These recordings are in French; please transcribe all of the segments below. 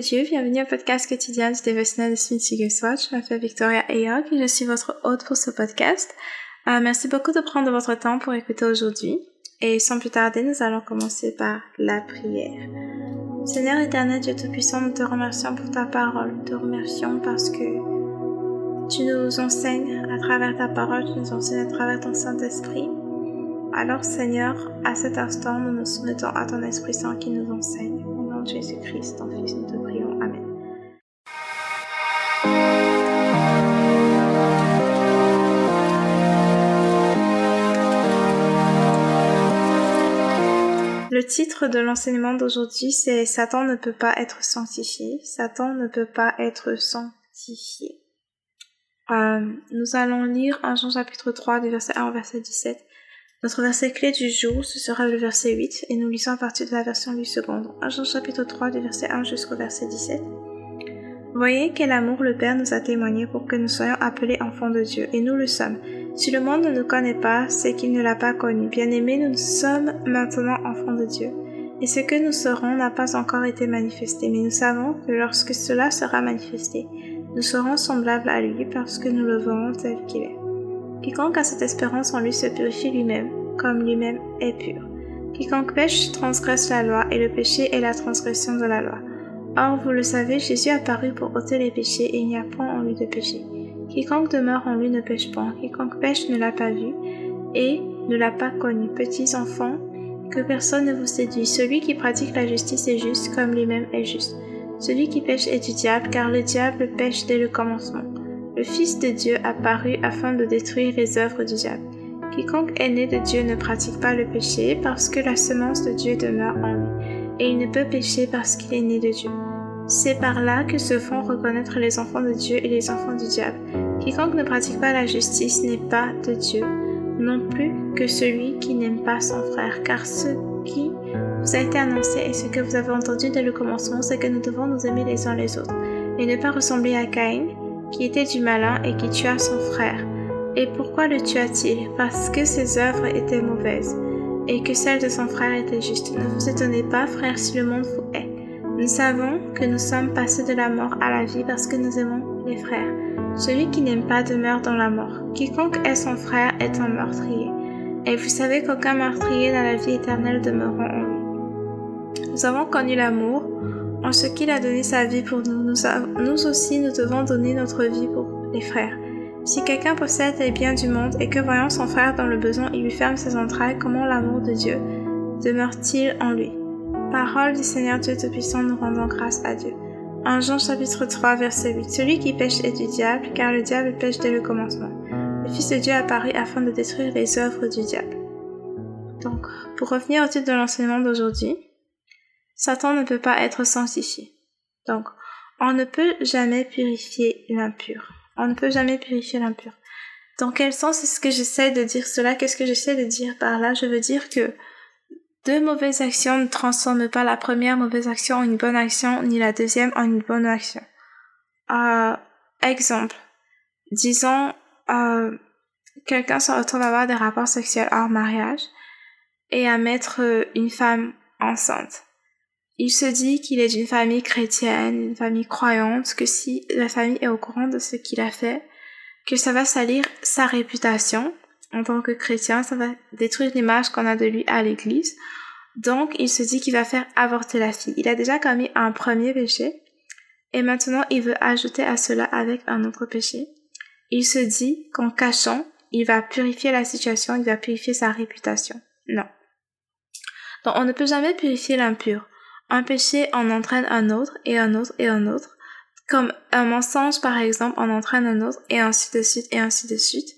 Dieu, bienvenue au podcast quotidien du dévotionnel de Smith Swatch. Je m'appelle Victoria Ayok et je suis votre hôte pour ce podcast. Euh, merci beaucoup de prendre votre temps pour écouter aujourd'hui. Et sans plus tarder, nous allons commencer par la prière. Seigneur éternel, Dieu Tout-Puissant, nous te remercions pour ta parole. Nous te remercions parce que tu nous enseignes à travers ta parole, tu nous enseignes à travers ton Saint-Esprit. Alors Seigneur, à cet instant, nous nous soumettons à ton Esprit Saint qui nous enseigne. Jésus-Christ, ton Fils, nous te prions. Amen. Le titre de l'enseignement d'aujourd'hui, c'est Satan ne peut pas être sanctifié. Satan ne peut pas être sanctifié. Euh, nous allons lire en Jean chapitre 3 du verset 1 au verset 17. Notre verset clé du jour, ce sera le verset 8, et nous lisons à partir de la version 8 secondes. Jean chapitre 3 du verset 1 jusqu'au verset 17. Voyez quel amour le Père nous a témoigné pour que nous soyons appelés enfants de Dieu, et nous le sommes. Si le monde ne nous connaît pas, c'est qu'il ne l'a pas connu. Bien-aimés, nous sommes maintenant enfants de Dieu. Et ce que nous serons n'a pas encore été manifesté, mais nous savons que lorsque cela sera manifesté, nous serons semblables à lui parce que nous le verrons tel qu'il est. Quiconque a cette espérance en lui se purifie lui-même, comme lui-même est pur. Quiconque pêche transgresse la loi, et le péché est la transgression de la loi. Or, vous le savez, Jésus a paru pour ôter les péchés, et il n'y a point en lui de péché. Quiconque demeure en lui ne pêche point, quiconque pêche ne l'a pas vu, et ne l'a pas connu. Petits enfants, que personne ne vous séduit. Celui qui pratique la justice est juste, comme lui-même est juste. Celui qui pêche est du diable, car le diable pêche dès le commencement. Le Fils de Dieu a paru afin de détruire les œuvres du diable. Quiconque est né de Dieu ne pratique pas le péché parce que la semence de Dieu demeure en lui, et il ne peut pécher parce qu'il est né de Dieu. C'est par là que se font reconnaître les enfants de Dieu et les enfants du diable. Quiconque ne pratique pas la justice n'est pas de Dieu, non plus que celui qui n'aime pas son frère, car ce qui vous a été annoncé et ce que vous avez entendu dès le commencement, c'est que nous devons nous aimer les uns les autres, et ne pas ressembler à Caïn, qui était du malin et qui tua son frère. Et pourquoi le tua-t-il? Parce que ses œuvres étaient mauvaises, et que celles de son frère étaient justes. Ne vous étonnez pas, frères, si le monde vous hait. Nous savons que nous sommes passés de la mort à la vie parce que nous aimons les frères. Celui qui n'aime pas demeure dans la mort. Quiconque est son frère est un meurtrier. Et vous savez qu'aucun meurtrier dans la vie éternelle demeurera en lui. Nous avons connu l'amour en ce qu'il a donné sa vie pour nous, nous, aussi nous devons donner notre vie pour les frères. Si quelqu'un possède les biens du monde et que voyant son frère dans le besoin, il lui ferme ses entrailles, comment l'amour de Dieu demeure-t-il en lui? Parole du Seigneur Dieu Tout-Puissant, nous rendons grâce à Dieu. En Jean chapitre 3 verset 8, Celui qui pêche est du diable, car le diable pêche dès le commencement. Le Fils de Dieu apparu afin de détruire les œuvres du diable. Donc, pour revenir au titre de l'enseignement d'aujourd'hui, Satan ne peut pas être sanctifié. Donc, on ne peut jamais purifier l'impur. On ne peut jamais purifier l'impur. Dans quel sens est-ce que j'essaie de dire cela? Qu'est-ce que j'essaie de dire par là? Je veux dire que deux mauvaises actions ne transforment pas la première mauvaise action en une bonne action, ni la deuxième en une bonne action. Euh, exemple, disons, euh, quelqu'un se retrouve à avoir des rapports sexuels hors mariage et à mettre une femme enceinte. Il se dit qu'il est d'une famille chrétienne, une famille croyante, que si la famille est au courant de ce qu'il a fait, que ça va salir sa réputation en tant que chrétien, ça va détruire l'image qu'on a de lui à l'église. Donc, il se dit qu'il va faire avorter la fille. Il a déjà commis un premier péché et maintenant il veut ajouter à cela avec un autre péché. Il se dit qu'en cachant, il va purifier la situation, il va purifier sa réputation. Non. Donc, on ne peut jamais purifier l'impur. Un péché en entraîne un autre et un autre et un autre. Comme un mensonge, par exemple, en entraîne un autre et ainsi de suite et ainsi de suite.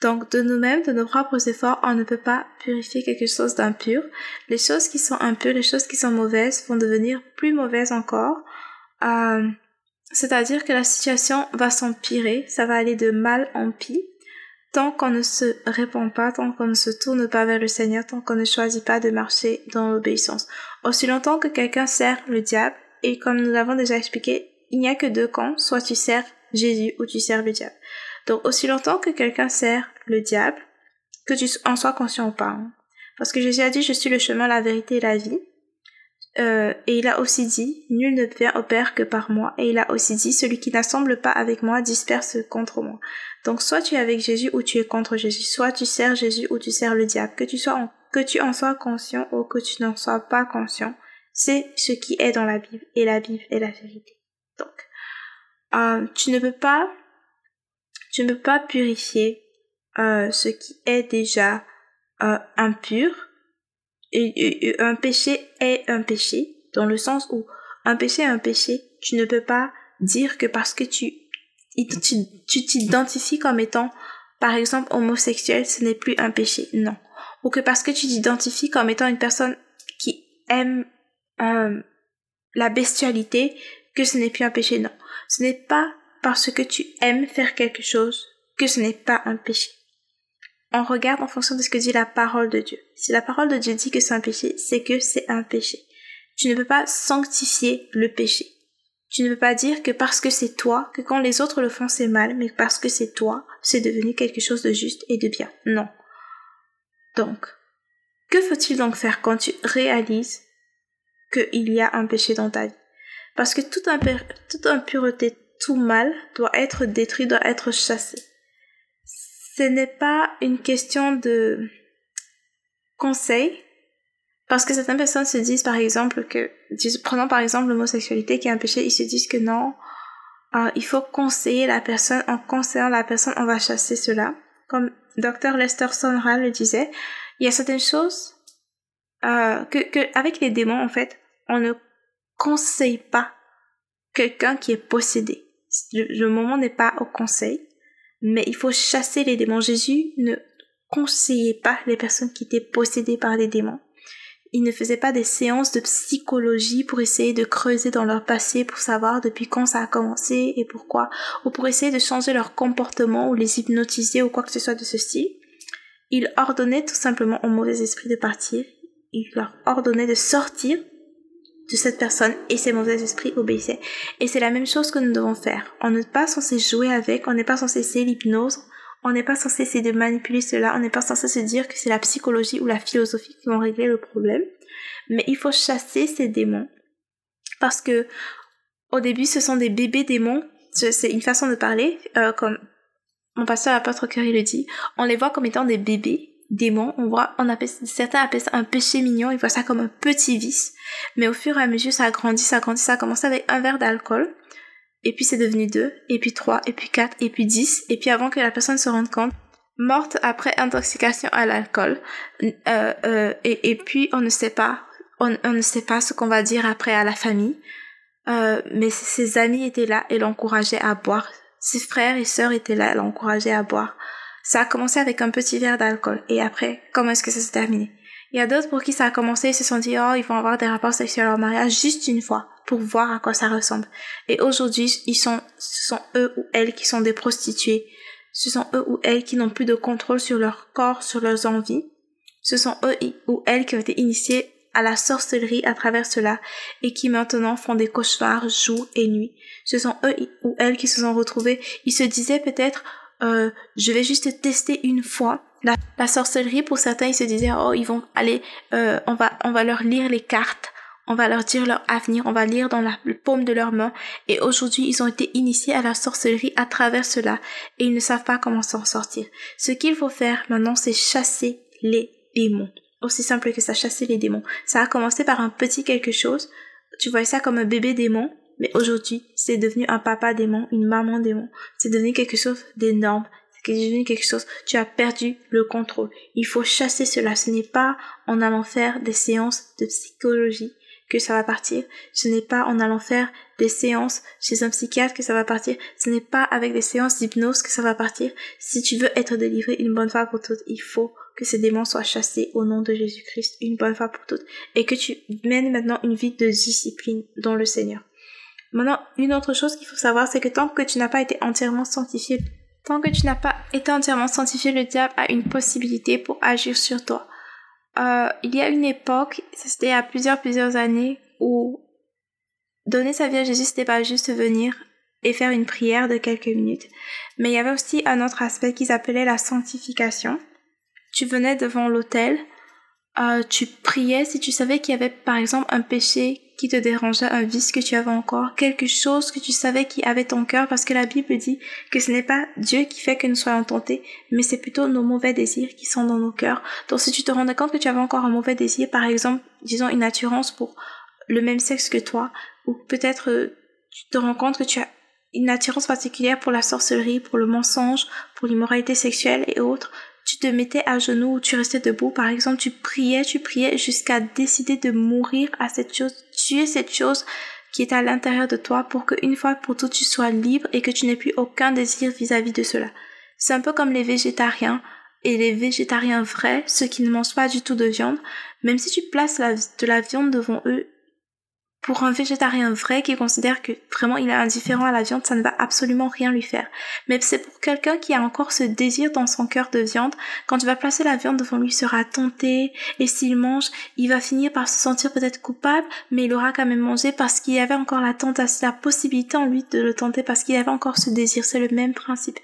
Donc, de nous-mêmes, de nos propres efforts, on ne peut pas purifier quelque chose d'impur. Les choses qui sont impures, les choses qui sont mauvaises vont devenir plus mauvaises encore. Euh, c'est-à-dire que la situation va s'empirer, ça va aller de mal en pis tant qu'on ne se répand pas, tant qu'on ne se tourne pas vers le Seigneur, tant qu'on ne choisit pas de marcher dans l'obéissance. Aussi longtemps que quelqu'un sert le diable, et comme nous l'avons déjà expliqué, il n'y a que deux camps, soit tu sers Jésus ou tu sers le diable. Donc aussi longtemps que quelqu'un sert le diable, que tu en sois conscient ou pas. Hein. Parce que Jésus a dit, je suis le chemin, la vérité et la vie. euh, et il a aussi dit, nul ne vient au Père que par moi. Et il a aussi dit, celui qui n'assemble pas avec moi disperse contre moi. Donc soit tu es avec Jésus ou tu es contre Jésus. Soit tu sers Jésus ou tu sers le diable. Que tu sois en, que tu en sois conscient ou que tu n'en sois pas conscient, c'est ce qui est dans la Bible. Et la Bible est la vérité. Donc, euh, tu ne peux pas, tu ne peux pas purifier euh, ce qui est déjà euh, impur un péché est un péché, dans le sens où un péché est un péché. Tu ne peux pas dire que parce que tu tu t'identifies comme étant, par exemple, homosexuel, ce n'est plus un péché. Non. Ou que parce que tu t'identifies comme étant une personne qui aime euh, la bestialité, que ce n'est plus un péché. Non. Ce n'est pas parce que tu aimes faire quelque chose que ce n'est pas un péché on regarde en fonction de ce que dit la parole de Dieu. Si la parole de Dieu dit que c'est un péché, c'est que c'est un péché. Tu ne peux pas sanctifier le péché. Tu ne peux pas dire que parce que c'est toi, que quand les autres le font c'est mal, mais parce que c'est toi, c'est devenu quelque chose de juste et de bien. Non. Donc, que faut-il donc faire quand tu réalises qu'il y a un péché dans ta vie? Parce que toute, impureté, tout mal doit être détruit, doit être chassé ce n'est pas une question de conseil, parce que certaines personnes se disent par exemple que, prenons par exemple l'homosexualité qui est un péché, ils se disent que non, euh, il faut conseiller la personne, en conseillant la personne, on va chasser cela. Comme Dr Lester Sonra le disait, il y a certaines choses euh, que, avec les démons, en fait, on ne conseille pas quelqu'un qui est possédé. le moment n'est pas au conseil mais il faut chasser les démons. Jésus ne conseillait pas les personnes qui étaient possédées par des démons. Il ne faisait pas des séances de psychologie pour essayer de creuser dans leur passé pour savoir depuis quand ça a commencé et pourquoi, ou pour essayer de changer leur comportement ou les hypnotiser ou quoi que ce soit de ce style. Il ordonnait tout simplement aux mauvais esprits de partir. Il leur ordonnait de sortir de cette personne et ses mauvais esprits obéissaient. Et c'est la même chose que nous devons faire. On n'est pas censé jouer avec, on n'est pas censé essayer l'hypnose, on n'est pas censé essayer de manipuler cela, on n'est pas censé se dire que c'est la psychologie ou la philosophie qui vont régler le problème. Mais il faut chasser ces démons. Parce que au début, ce sont des bébés démons. C'est une façon de parler, euh, comme mon pasteur apôtre Curry le dit. On les voit comme étant des bébés démon, on voit, on appelle, certains appellent ça un péché mignon, ils voient ça comme un petit vice. Mais au fur et à mesure, ça a grandi, ça a grandi, ça a commencé avec un verre d'alcool. Et puis c'est devenu deux, et puis trois, et puis quatre, et puis dix. Et puis avant que la personne se rende compte, morte après intoxication à l'alcool. Euh, euh, et, et, puis on ne sait pas, on, on ne sait pas ce qu'on va dire après à la famille. Euh, mais ses amis étaient là et l'encourageaient à boire. Ses frères et sœurs étaient là et l'encourageaient à boire. Ça a commencé avec un petit verre d'alcool. Et après, comment est-ce que ça s'est terminé? Il y a d'autres pour qui ça a commencé, ils se sont dit, oh, ils vont avoir des rapports sexuels en mariage juste une fois pour voir à quoi ça ressemble. Et aujourd'hui, ils sont, ce sont eux ou elles qui sont des prostituées. Ce sont eux ou elles qui n'ont plus de contrôle sur leur corps, sur leurs envies. Ce sont eux ou elles qui ont été initiés à la sorcellerie à travers cela et qui maintenant font des cauchemars jour et nuit. Ce sont eux ou elles qui se sont retrouvés. Ils se disaient peut-être, euh, je vais juste tester une fois. La, sorcellerie, pour certains, ils se disaient, oh, ils vont aller, euh, on va, on va leur lire les cartes, on va leur dire leur avenir, on va lire dans la paume de leurs mains. Et aujourd'hui, ils ont été initiés à la sorcellerie à travers cela, et ils ne savent pas comment s'en sortir. Ce qu'il faut faire maintenant, c'est chasser les démons. Aussi simple que ça, chasser les démons. Ça a commencé par un petit quelque chose. Tu vois ça comme un bébé démon, mais aujourd'hui, c'est devenu un papa démon, une maman démon. C'est devenu quelque chose d'énorme. C'est devenu quelque chose, tu as perdu le contrôle. Il faut chasser cela. Ce n'est pas en allant faire des séances de psychologie que ça va partir. Ce n'est pas en allant faire des séances chez un psychiatre que ça va partir. Ce n'est pas avec des séances d'hypnose que ça va partir. Si tu veux être délivré une bonne fois pour toutes, il faut que ces démons soient chassés au nom de Jésus-Christ une bonne fois pour toutes et que tu mènes maintenant une vie de discipline dans le Seigneur. Maintenant, une autre chose qu'il faut savoir, c'est que tant que tu n'as pas été entièrement sanctifié, tant que tu n'as pas été entièrement sanctifié, le diable a une possibilité pour agir sur toi. Euh, il y a une époque, c'était il y a plusieurs, plusieurs années, où donner sa vie à Jésus, c'était pas juste venir et faire une prière de quelques minutes. Mais il y avait aussi un autre aspect qu'ils appelaient la sanctification. Tu venais devant l'autel, euh, tu priais si tu savais qu'il y avait par exemple un péché qui te dérangeait, un vice que tu avais encore, quelque chose que tu savais qui avait ton cœur, parce que la Bible dit que ce n'est pas Dieu qui fait que nous soyons tentés, mais c'est plutôt nos mauvais désirs qui sont dans nos cœurs. Donc si tu te rendais compte que tu avais encore un mauvais désir, par exemple, disons une attirance pour le même sexe que toi, ou peut-être euh, tu te rends compte que tu as une attirance particulière pour la sorcellerie, pour le mensonge, pour l'immoralité sexuelle et autres, tu te mettais à genoux ou tu restais debout, par exemple, tu priais, tu priais jusqu'à décider de mourir à cette chose, tuer cette chose qui est à l'intérieur de toi pour qu'une fois pour toutes tu sois libre et que tu n'aies plus aucun désir vis-à-vis de cela. C'est un peu comme les végétariens et les végétariens vrais, ceux qui ne mangent pas du tout de viande, même si tu places de la viande devant eux, pour un végétarien vrai qui considère que vraiment il est indifférent à la viande, ça ne va absolument rien lui faire. Mais c'est pour quelqu'un qui a encore ce désir dans son cœur de viande, quand tu vas placer la viande devant lui, il sera tenté, et s'il mange, il va finir par se sentir peut-être coupable, mais il aura quand même mangé parce qu'il y avait encore la tentation, la possibilité en lui de le tenter parce qu'il avait encore ce désir. C'est le même principe.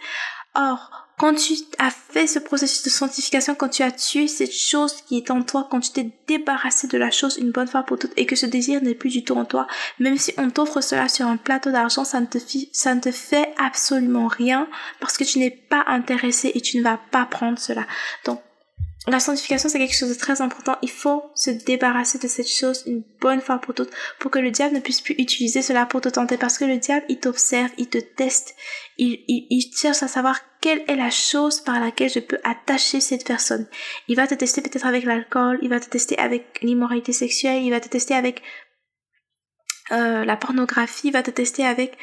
Or, quand tu as fait ce processus de sanctification, quand tu as tué cette chose qui est en toi, quand tu t'es débarrassé de la chose une bonne fois pour toutes et que ce désir n'est plus du tout en toi, même si on t'offre cela sur un plateau d'argent, ça ne te fait absolument rien parce que tu n'es pas intéressé et tu ne vas pas prendre cela. La sanctification, c'est quelque chose de très important. Il faut se débarrasser de cette chose une bonne fois pour toutes pour que le diable ne puisse plus utiliser cela pour te tenter parce que le diable, il t'observe, il te teste, il, il, il cherche à savoir quelle est la chose par laquelle je peux attacher cette personne. Il va te tester peut-être avec l'alcool, il va te tester avec l'immoralité sexuelle, il va te tester avec euh, la pornographie, il va te tester avec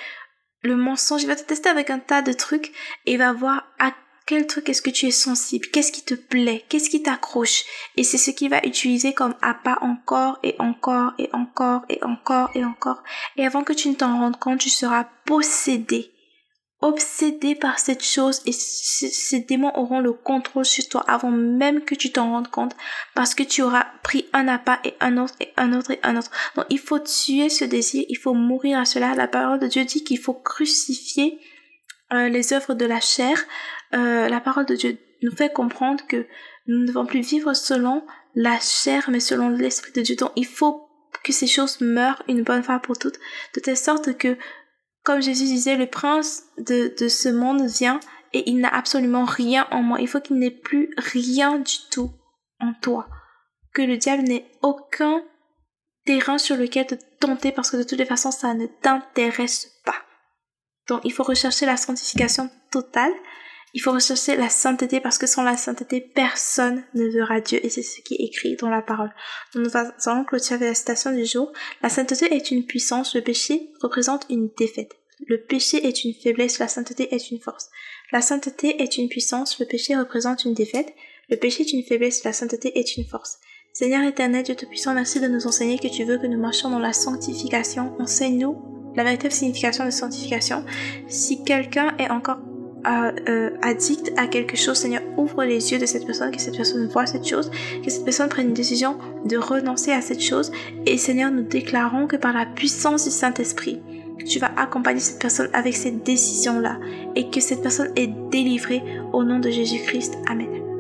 le mensonge, il va te tester avec un tas de trucs et il va voir à quel truc est-ce que tu es sensible, qu'est-ce qui te plaît, qu'est-ce qui t'accroche? Et c'est ce qu'il va utiliser comme appât encore et encore et encore et encore et encore. Et avant que tu ne t'en rendes compte, tu seras possédé obsédé par cette chose et ces démons auront le contrôle sur toi avant même que tu t'en rendes compte parce que tu auras pris un appât et un autre et un autre et un autre. Donc il faut tuer ce désir, il faut mourir à cela. La parole de Dieu dit qu'il faut crucifier euh, les œuvres de la chair. Euh, la parole de Dieu nous fait comprendre que nous ne devons plus vivre selon la chair mais selon l'esprit de Dieu. Donc il faut que ces choses meurent une bonne fois pour toutes, de telle sorte que comme Jésus disait, le prince de, de ce monde vient et il n'a absolument rien en moi. Il faut qu'il n'ait plus rien du tout en toi. Que le diable n'ait aucun terrain sur lequel te tenter parce que de toutes les façons, ça ne t'intéresse pas. Donc, il faut rechercher la sanctification totale. Il faut rechercher la sainteté parce que sans la sainteté, personne ne verra Dieu et c'est ce qui est écrit dans la parole. Nous allons clôturer la citation du jour. La sainteté est une puissance, le péché représente une défaite. Le péché est une faiblesse, la sainteté est une force. La sainteté est une puissance, le péché représente une défaite. Le péché est une faiblesse, la sainteté est une force. Seigneur éternel, Dieu Tout-Puissant, merci de nous enseigner que tu veux que nous marchions dans la sanctification. Enseigne-nous la véritable signification de sanctification. Si quelqu'un est encore euh, addict à quelque chose, Seigneur, ouvre les yeux de cette personne, que cette personne voit cette chose, que cette personne prenne une décision de renoncer à cette chose. Et Seigneur, nous déclarons que par la puissance du Saint-Esprit, tu vas accompagner cette personne avec cette décision-là et que cette personne est délivrée au nom de Jésus-Christ. Amen.